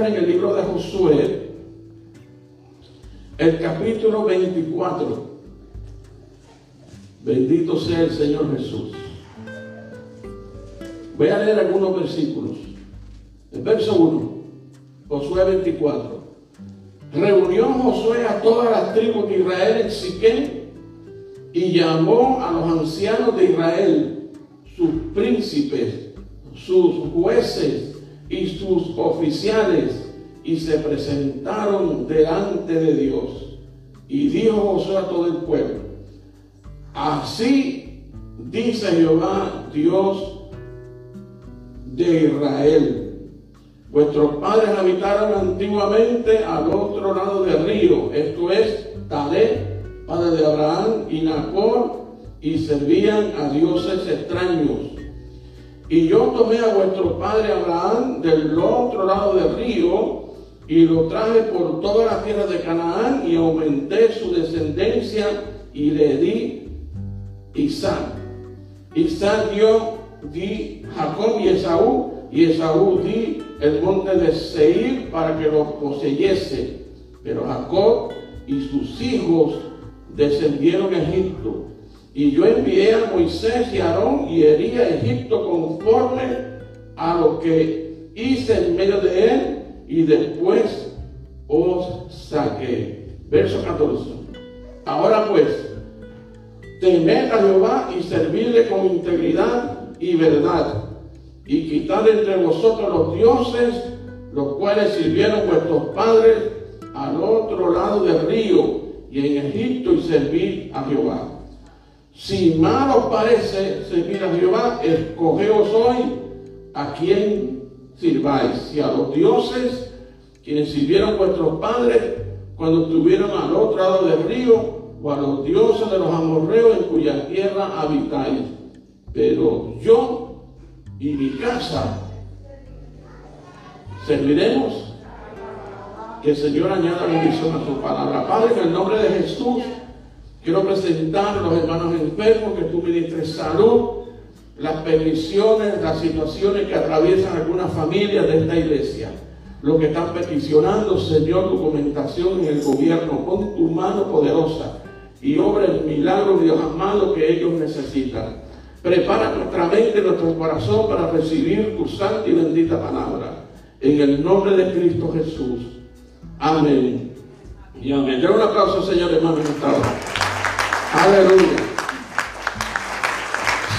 En el libro de Josué el capítulo 24. Bendito sea el Señor Jesús. Voy a leer algunos versículos. El verso 1, Josué 24. Reunió Josué a todas las tribus de Israel en Siquén y llamó a los ancianos de Israel, sus príncipes, sus jueces y sus oficiales, y se presentaron delante de Dios. Y dijo Josué a todo el pueblo, así dice Jehová, Dios de Israel. Vuestros padres habitaron antiguamente al otro lado del río, esto es Talé, padre de Abraham y Nacor, y servían a dioses extraños. Y yo tomé a vuestro padre Abraham del otro lado del río y lo traje por toda la tierra de Canaán y aumenté su descendencia y le di Isaac. Isaac dio, di Jacob y Esaú, y Esaú di el monte de Seir para que lo poseyese. Pero Jacob y sus hijos descendieron a Egipto. Y yo envié a Moisés y a Aarón y herí a Egipto conforme a lo que hice en medio de él y después os saqué. Verso 14. Ahora pues, temed a Jehová y servirle con integridad y verdad y quitad entre vosotros los dioses, los cuales sirvieron vuestros padres al otro lado del río y en Egipto y servir a Jehová. Si mal os parece servir a Jehová, escogeos hoy a quien sirváis, si a los dioses quienes sirvieron vuestros padres cuando estuvieron al otro lado del río, o a los dioses de los amorreos en cuya tierra habitáis. Pero yo y mi casa serviremos. Que el Señor añada bendición a su palabra. Padre, en el nombre de Jesús, quiero presentar a los hermanos enfermos, que tú ministres salud, las peticiones, las situaciones que atraviesan algunas familias de esta iglesia. Lo que están peticionando, Señor, documentación en el gobierno con tu mano poderosa y obra el milagro, Dios amado, que ellos necesitan. Prepara nuestra mente y nuestro corazón para recibir tu santa y bendita palabra. En el nombre de Cristo Jesús. Amén. Y amén. Yo un aplauso, Señor, hermano, en esta hora. Aleluya.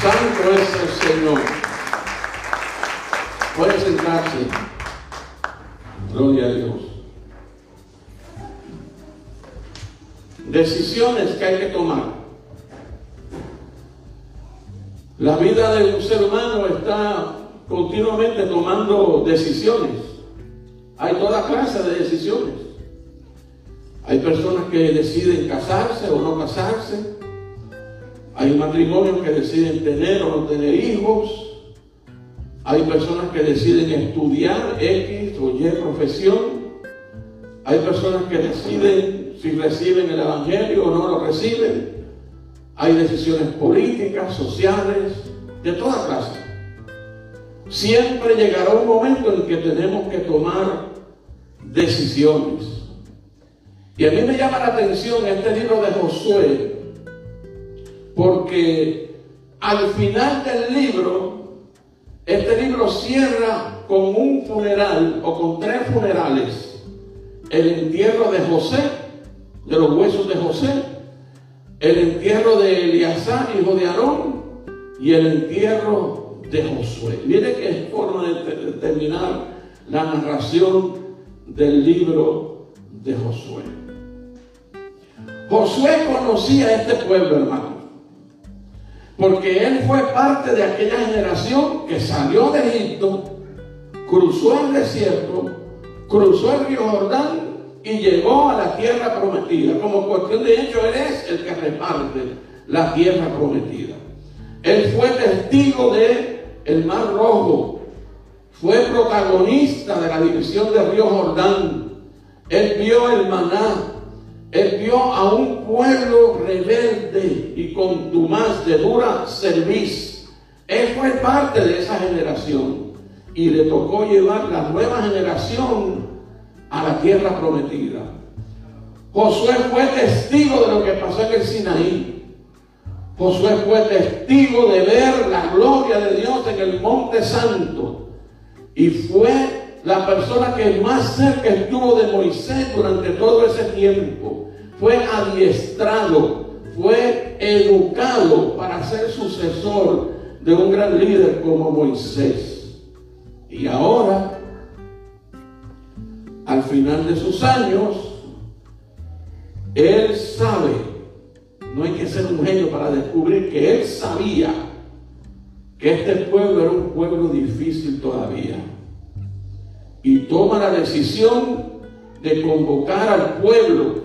Santo es el Señor. Puede sentarse. Gloria a Dios. Decisiones que hay que tomar. La vida de un ser humano está continuamente tomando decisiones. Hay toda clase de decisiones. Hay personas que deciden casarse o no casarse. Hay matrimonios que deciden tener o no tener hijos. Hay personas que deciden estudiar X o Y profesión. Hay personas que deciden si reciben el Evangelio o no lo reciben. Hay decisiones políticas, sociales, de toda clase. Siempre llegará un momento en que tenemos que tomar decisiones. Y a mí me llama la atención este libro de Josué, porque al final del libro, este libro cierra con un funeral o con tres funerales. El entierro de José, de los huesos de José, el entierro de Eleazar, hijo de Aarón, y el entierro de Josué. Mire qué forma de terminar la narración del libro de Josué. Josué conocía a este pueblo, hermano, porque él fue parte de aquella generación que salió de Egipto, cruzó el desierto, cruzó el río Jordán y llegó a la tierra prometida. Como cuestión de hecho, él es el que reparte la tierra prometida. Él fue testigo de el Mar Rojo. Fue protagonista de la división del río Jordán. Él vio el maná. Él vio a un pueblo rebelde y contumaz de dura serviz. Él fue parte de esa generación. y le tocó llevar la nueva generación a la tierra prometida. Josué fue testigo de lo que pasó en el Sinaí. Josué fue testigo de ver la gloria de Dios en el Monte Santo. Y fue la persona que más cerca estuvo de Moisés durante todo ese tiempo. Fue adiestrado, fue educado para ser sucesor de un gran líder como Moisés. Y ahora, al final de sus años, él sabe, no hay que ser un genio para descubrir que él sabía que este pueblo era un pueblo difícil todavía. Y toma la decisión de convocar al pueblo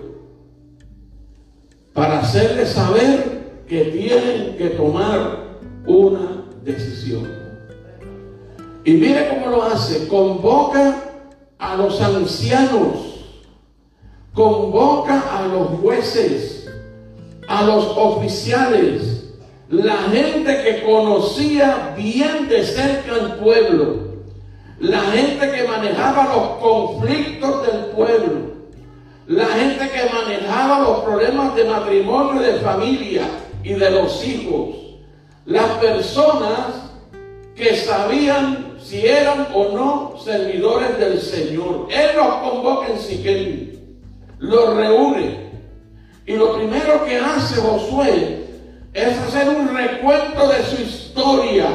para hacerle saber que tienen que tomar una decisión. Y mire cómo lo hace, convoca a los ancianos convoca a los jueces, a los oficiales, la gente que conocía bien de cerca al pueblo, la gente que manejaba los conflictos del pueblo, la gente que manejaba los problemas de matrimonio, de familia y de los hijos, las personas que sabían si eran o no servidores del Señor. Él los convoca en Siquem lo reúne. Y lo primero que hace Josué es hacer un recuento de su historia.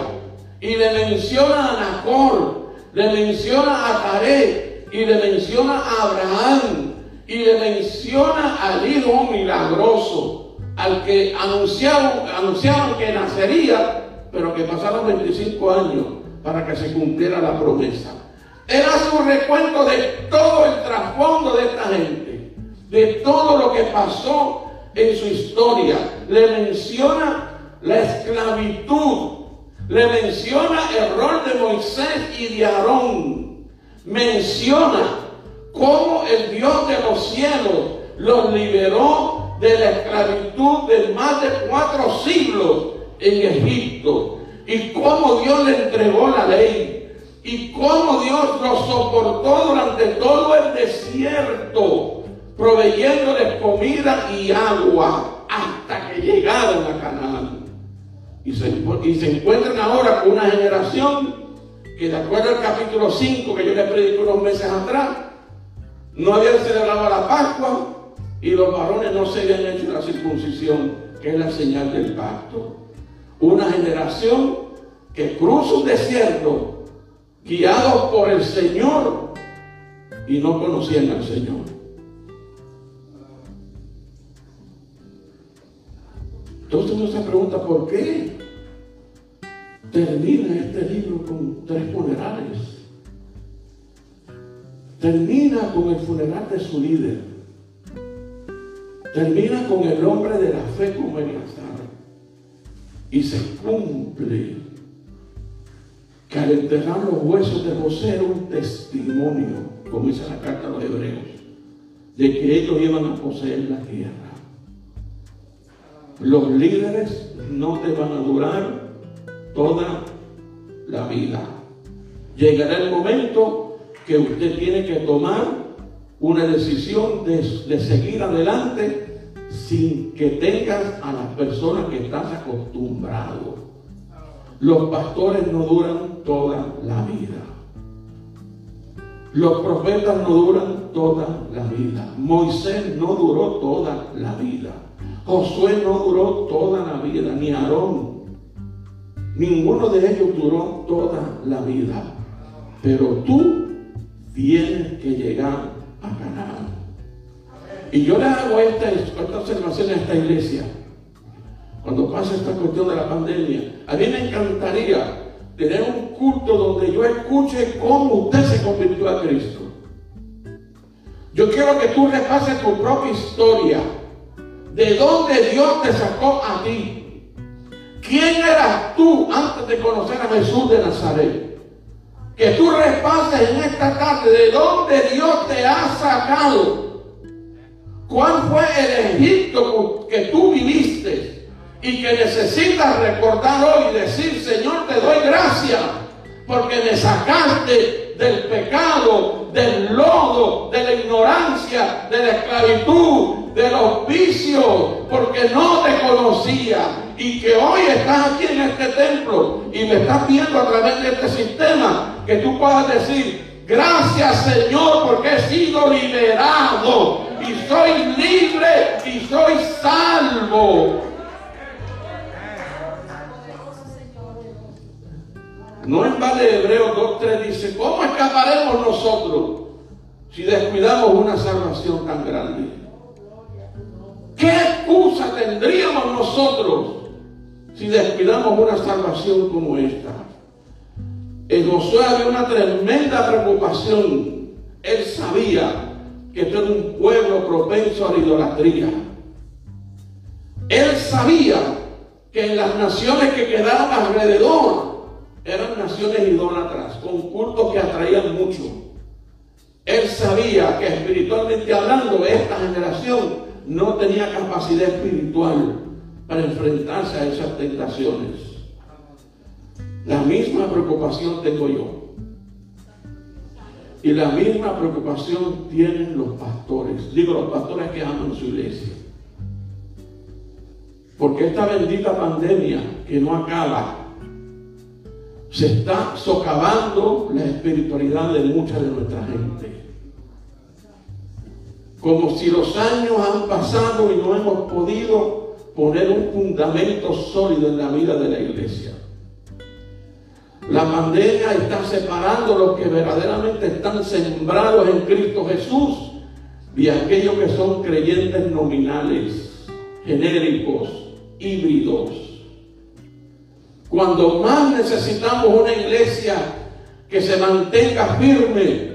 Y le menciona a Nacor, le menciona a Taré, y le menciona a Abraham, y le menciona al hijo milagroso, al que anunciaron, anunciaron que nacería, pero que pasaron 25 años para que se cumpliera la promesa. Él hace un recuento de todo el trasfondo de esta gente de todo lo que pasó en su historia. Le menciona la esclavitud, le menciona el rol de Moisés y de Aarón. Menciona cómo el Dios de los cielos los liberó de la esclavitud de más de cuatro siglos en Egipto. Y cómo Dios le entregó la ley. Y cómo Dios los soportó durante todo el desierto proveyéndoles comida y agua hasta que llegaron a Canaán. Y se, y se encuentran ahora con una generación que de acuerdo al capítulo 5 que yo les prediqué unos meses atrás, no habían celebrado la Pascua y los varones no se habían hecho la circuncisión, que es la señal del pacto. Una generación que cruza un desierto guiados por el Señor y no conocían al Señor. Entonces uno se pregunta, ¿por qué termina este libro con tres funerales? Termina con el funeral de su líder. Termina con el hombre de la fe como Eleazar. Y se cumple que al enterrar los huesos de José era un testimonio, como dice la carta a los hebreos, de que ellos iban a poseer la tierra. Los líderes no te van a durar toda la vida. Llegará el momento que usted tiene que tomar una decisión de, seguir adelante sin que tengas a las personas que estás acostumbrado. Los pastores no duran toda la vida. Los profetas no duran toda la vida. Moisés no duró toda la vida. Josué no duró toda la vida, ni Aarón. Ninguno de ellos duró toda la vida. Pero tú tienes que llegar a Canaán. Y yo le hago esta, esta observación a esta iglesia. Cuando pasa esta cuestión de la pandemia, a mí me encantaría tener un culto donde yo escuche cómo usted se convirtió a Cristo. Yo quiero que tú repases tu propia historia de dónde Dios te sacó a ti. ¿Quién eras tú antes de conocer a Jesús de Nazaret? Que tú repases en esta tarde de dónde Dios te ha sacado. ¿Cuál fue el Egipto que tú viviste y que necesitas recordar hoy y decir, Señor, te doy gracias porque me sacaste del pecado, del lodo, de la ignorancia, de la esclavitud, de los vicios, porque no te conocía. Y que hoy estás aquí en este templo y me estás viendo a través de este sistema, que tú puedas decir, gracias Señor, porque he sido liberado y soy libre y soy salvo. No en Vale Hebreos 2.3 dice, ¿cómo escaparemos nosotros si descuidamos una salvación tan grande? ¿Qué excusa tendríamos nosotros si descuidamos una salvación como esta? En Josué había una tremenda preocupación. Él sabía que esto era un pueblo propenso a la idolatría. Él sabía que en las naciones que quedaron alrededor eran naciones idólatras, con cultos que atraían mucho. Él sabía que espiritualmente hablando, esta generación no tenía capacidad espiritual para enfrentarse a esas tentaciones. La misma preocupación tengo yo. Y la misma preocupación tienen los pastores. Digo, los pastores que aman su iglesia. Porque esta bendita pandemia que no acaba, se está socavando la espiritualidad de mucha de nuestra gente. Como si los años han pasado y no hemos podido poner un fundamento sólido en la vida de la iglesia. La pandemia está separando los que verdaderamente están sembrados en Cristo Jesús y aquellos que son creyentes nominales, genéricos, híbridos. Cuando más necesitamos una iglesia que se mantenga firme,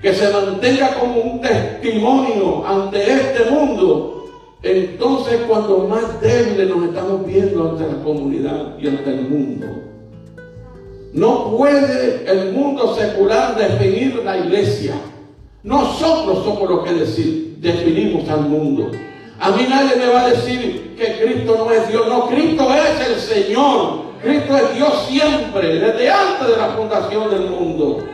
que se mantenga como un testimonio ante este mundo, entonces cuando más débiles nos estamos viendo ante la comunidad y ante el mundo. No puede el mundo secular definir la iglesia. Nosotros somos los que decir, definimos al mundo. A mí nadie me va a decir que Cristo no es Dios. No, Cristo es el Señor. Cristo es Dios siempre, desde antes de la fundación del mundo.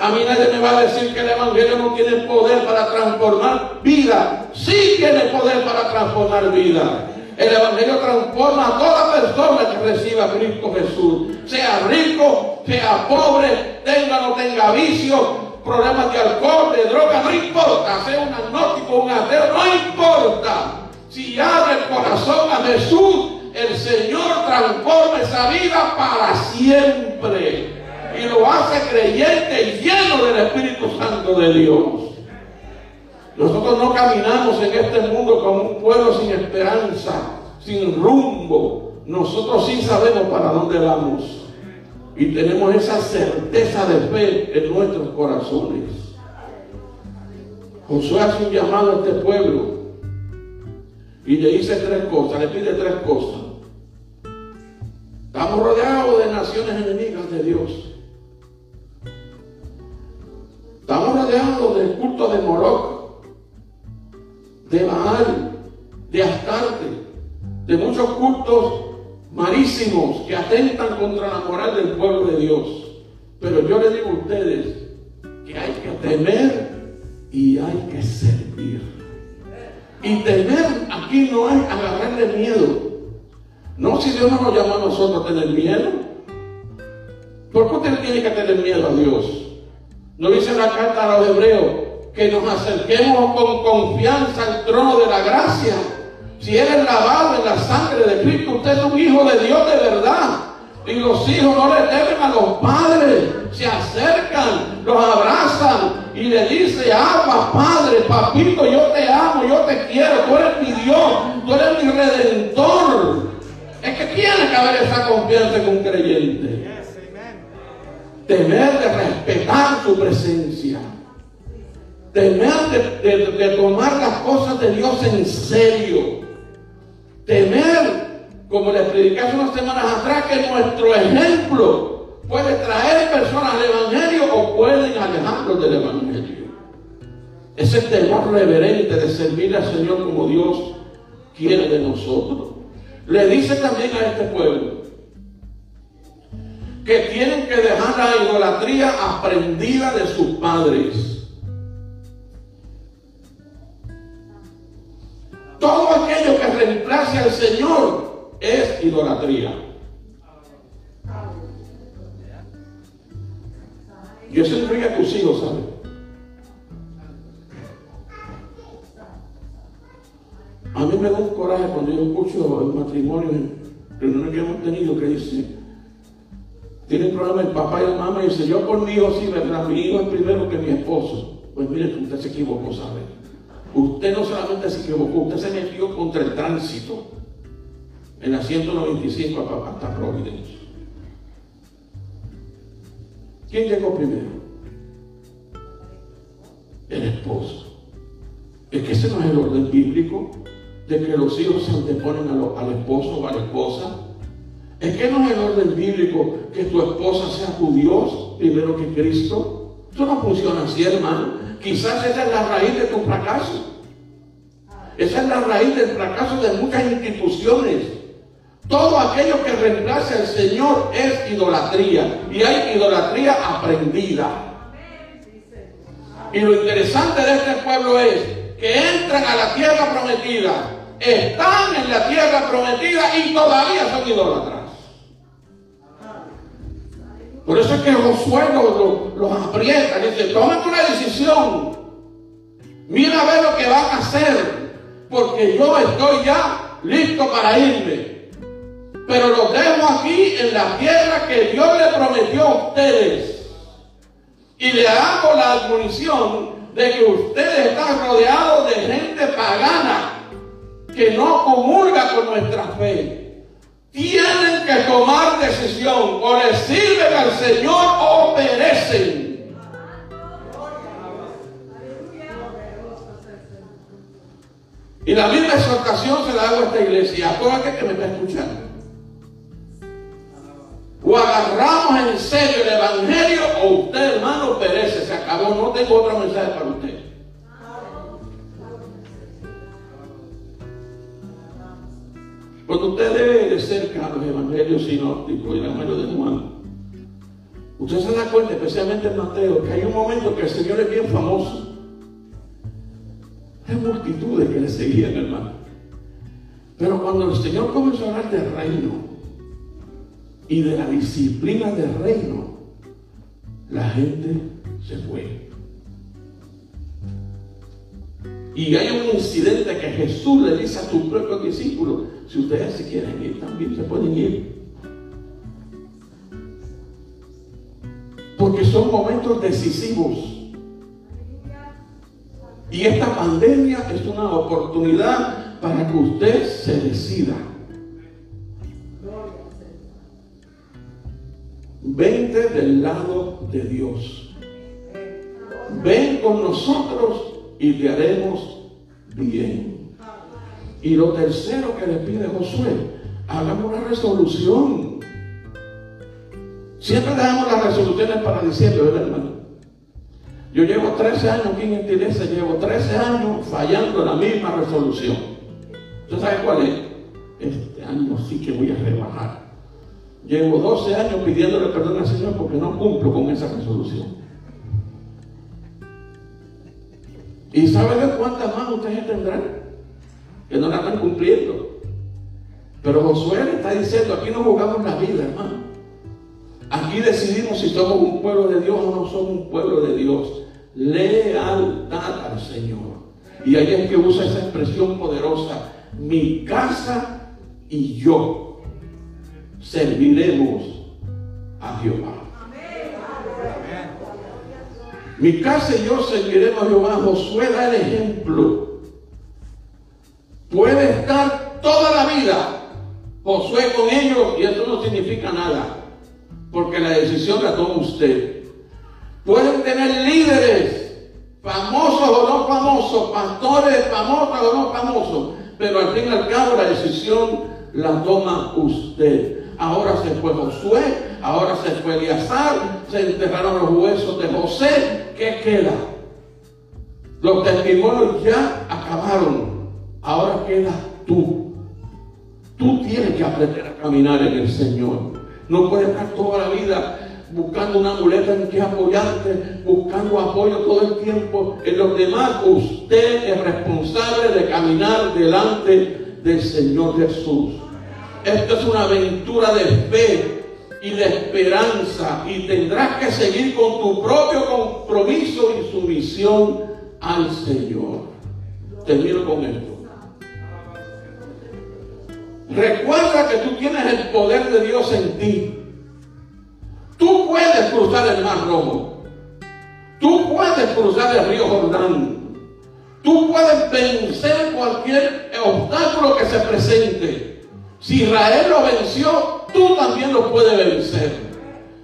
A mí nadie me va a decir que el Evangelio no tiene poder para transformar vida. Sí tiene poder para transformar vida. El Evangelio transforma a toda persona que reciba a Cristo Jesús. Sea rico, sea pobre, tenga o no tenga vicio, problemas de alcohol, de droga, no importa, sea un agnóstico, un ateo, no importa. Si abre el corazón a Jesús, el Señor transforma esa vida para siempre. Y lo hace creyente y lleno del Espíritu Santo de Dios. Nosotros no caminamos en este mundo como un pueblo sin esperanza, sin rumbo. Nosotros sí sabemos para dónde vamos y tenemos esa certeza de fe en nuestros corazones. Josué hace un llamado a este pueblo y le dice tres cosas, le pide tres cosas. Estamos rodeados de naciones enemigas de Dios. Estamos rodeados del culto de Moroc, de Baal, de Astarte, de muchos cultos marísimos que atentan contra la moral del pueblo de Dios. Pero yo les digo a ustedes que hay que temer y hay que servir. Y temer aquí no es agarrarle miedo. No, si Dios no nos llama a nosotros a tener miedo. ¿Por qué usted tiene que tener miedo a Dios? No dice la carta a los hebreos que nos acerquemos con confianza al trono de la gracia si eres lavado en la sangre de Cristo, usted es un hijo de Dios de verdad. Y los hijos no le temen a los padres, se acercan, los abrazan y le dice, ama Padre, papito, yo te amo, yo te quiero, tú eres mi Dios, tú eres mi redentor. Es que tiene que haber esa confianza con un creyente. Temer de respetar su presencia. Temer de tomar las cosas de Dios en serio temer, como les predicé hace unas semanas atrás, que nuestro ejemplo puede traer personas al Evangelio o pueden alejarlos del Evangelio. Ese temor reverente de servir al Señor como Dios quiere de nosotros. Le dice también a este pueblo que tienen que dejar la idolatría aprendida de sus padres. Todo aquello que reemplace al Señor es idolatría. Y eso incluye a tus hijos, ¿sabes? A mí me da un coraje cuando yo escucho el matrimonio reuniones que hemos tenido que dice, tienen problema el papá y la mamá y dice, yo por mi hijo sí, ¿verdad? Mi hijo es primero que mi esposo. Pues mire usted se equivocó, ¿sabe? Usted no solamente se equivocó, usted se metió contra el tránsito en la 195 hasta Providencia. ¿Quién llegó primero? El esposo. Es que ese no es el orden bíblico de que los hijos se anteponen al esposo o a la esposa. Es que no es el orden bíblico que tu esposa sea tu Dios primero que Cristo. Eso no funciona así, hermano. Quizás esa es la raíz de tu fracaso. Esa es la raíz del fracaso de muchas instituciones. Todo aquello que reemplace al Señor es idolatría. Y hay idolatría aprendida. Y lo interesante de este pueblo es que entran a la tierra prometida están en la tierra prometida y todavía son idólatras. Por eso es que Josué los, los aprieta, dice, tomen una decisión. Mira a ver lo que van a hacer, porque yo estoy ya listo para irme. Pero los dejo aquí en la tierra que Dios le prometió a ustedes. Y le hago la admonición de que ustedes están rodeados de gente pagana que no comulga con nuestra fe, tienen que tomar decisión, o le sirven al Señor o perecen. Y la misma exhortación se la hago a esta iglesia, a todo aquel que me está escuchando. O agarramos en serio el Evangelio o usted hermano perece, se acabó, no tengo otro mensaje para usted. Cerca los evangelios sinópticos y el evangelio de Juan, usted se da cuenta, especialmente en Mateo, que hay un momento que el Señor es bien famoso. Hay multitudes que le seguían, hermano. Pero cuando el Señor comenzó a hablar del reino y de la disciplina del reino, la gente se fue. Y hay un incidente que Jesús le dice a sus propios discípulos, si ustedes se quieren ir, también se pueden ir. Porque son momentos decisivos. Y esta pandemia es una oportunidad para que usted se decida. Vente del lado de Dios. Ven con nosotros y te haremos bien. Y lo tercero que le pide Josué, hagamos una resolución. Siempre dejamos las resoluciones para diciembre, ¿verdad, hermano? Yo llevo 13 años aquí en iglesia, llevo 13 años fallando la misma resolución. ¿Usted sabe cuál es? Este año sí que voy a rebajar. Llevo 12 años pidiéndole perdón al Señor porque no cumplo con esa resolución. ¿Y sabe cuántas más ustedes tendrán? Que no la están cumpliendo. Pero Josué le está diciendo, aquí no jugamos la vida, hermano. Aquí decidimos si somos un pueblo de Dios o no somos un pueblo de Dios. Lealtad al Señor. Y ahí es que usa esa expresión poderosa. Mi casa y yo serviremos a Jehová. Mi casa y yo seguiremos a Jehová. Josué da el ejemplo. Puede estar toda la vida Josué con ellos y eso no significa nada. Porque la decisión la toma usted. Pueden tener líderes, famosos o no famosos, pastores famosos o no famosos. Pero al fin y al cabo la decisión la toma usted. Ahora se fue Josué, ahora se fue Eliazar, se enterraron los huesos de José. ¿Qué queda? Los testimonios ya acabaron. Ahora queda tú. Tú tienes que aprender a caminar en el Señor. No puedes estar toda la vida buscando una muleta en que apoyarte, buscando apoyo todo el tiempo en los demás. Usted es responsable de caminar delante del Señor Jesús. Esto es una aventura de fe y de esperanza y tendrás que seguir con tu propio compromiso y sumisión al Señor. Termino con esto. Recuerda que tú tienes el poder de Dios en ti. Tú puedes cruzar el Mar Rojo. Tú puedes cruzar el río Jordán. Tú puedes vencer cualquier obstáculo que se presente. Si Israel lo venció, tú también lo puedes vencer.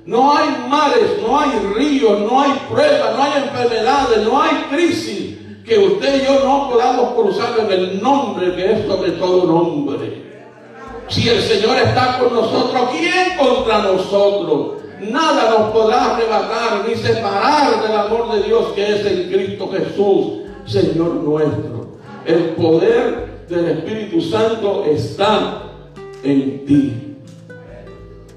No hay mares, no hay ríos, no hay pruebas, no hay enfermedades, no hay crisis que usted y yo no podamos cruzar en el nombre que es sobre todo nombre. Si el Señor está con nosotros, ¿quién contra nosotros? Nada nos podrá arrebatar ni separar del amor de Dios que es en Cristo Jesús, Señor nuestro. El poder del Espíritu Santo está en ti.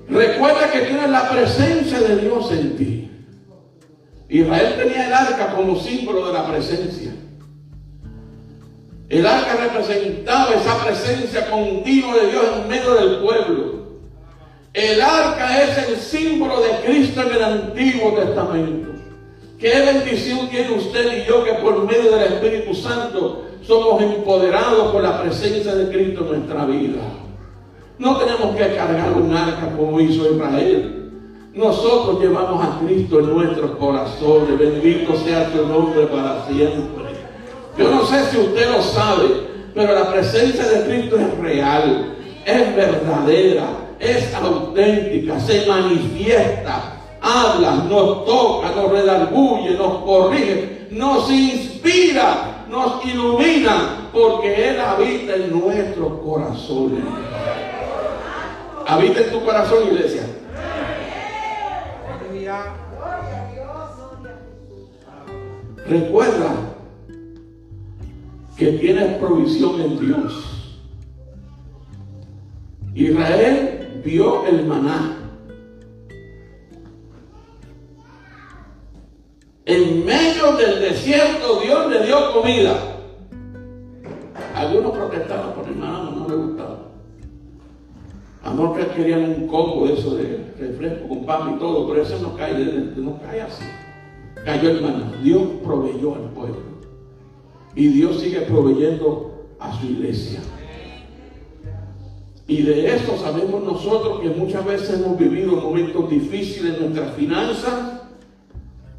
Recuerda que tienes la presencia de Dios en ti. Israel tenía el arca como símbolo de la presencia. El arca representaba esa presencia continua de Dios en medio del pueblo. El arca es el símbolo de Cristo en el Antiguo Testamento. Qué bendición tiene usted y yo que por medio del Espíritu Santo somos empoderados por la presencia de Cristo en nuestra vida. No tenemos que cargar un arca como hizo Israel. Nosotros llevamos a Cristo en nuestros corazones. Bendito sea su nombre para siempre. Yo no sé si usted lo sabe, pero la presencia de Cristo es real, es verdadera, es auténtica, se manifiesta, habla, nos toca, nos redarguye, nos corrige, nos inspira, nos ilumina, porque Él habita en nuestros corazones. Habita en tu corazón, iglesia. Recuerda que tienes provisión en Dios. Israel vio el maná. En medio del desierto Dios le dio comida. Algunos protestaron por el maná. Que querían un combo de eso de refresco con pan y todo, pero eso no cae, no cae así. Cayó el. Dios proveyó al pueblo. Y Dios sigue proveyendo a su iglesia. Y de esto sabemos nosotros que muchas veces hemos vivido momentos difíciles en nuestras finanzas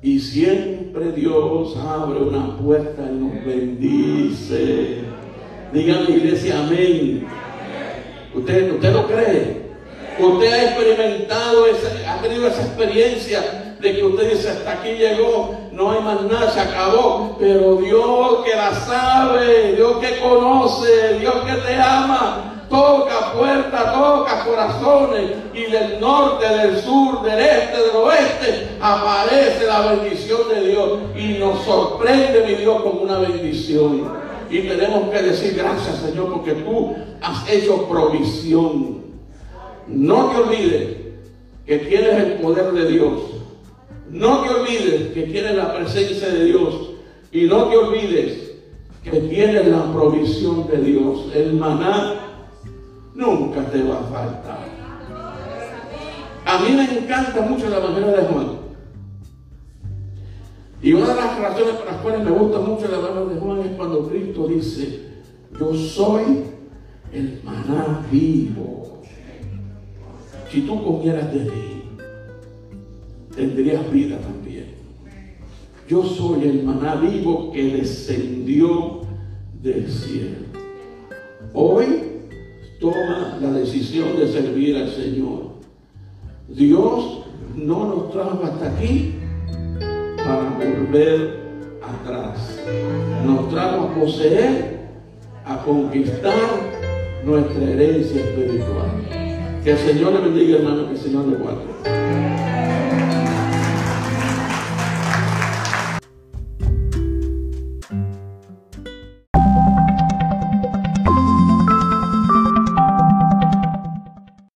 y siempre Dios abre una puerta y nos bendice. Digan iglesia amén. ¿Usted, ¿Usted lo cree? Usted ha experimentado, ha tenido esa experiencia de que usted dice hasta aquí llegó, no hay más nada, se acabó. Pero Dios que la sabe, Dios que conoce, Dios que te ama, toca puertas, toca corazones y del norte, del sur, del este, del oeste aparece la bendición de Dios y nos sorprende mi Dios con una bendición. Y tenemos que decir gracias Señor porque tú has hecho provisión. No te olvides que tienes el poder de Dios no te olvides que tienes la presencia de Dios y no te olvides que tienes la provisión de Dios. El maná nunca te va a faltar. A mí me encanta mucho la manera de Juan. Y una de las razones por las cuales me gusta mucho la manera de Juan es cuando Cristo dice, yo soy el maná vivo. Si tú comieras de mí, tendrías vida también. Yo soy el maná vivo que descendió del cielo. Hoy toma la decisión de servir al Señor. Dios no nos trajo hasta aquí volver atrás. Nos trajo a poseer, a conquistar nuestra herencia espiritual. Que el Señor le bendiga, hermano, que el Señor le guarde.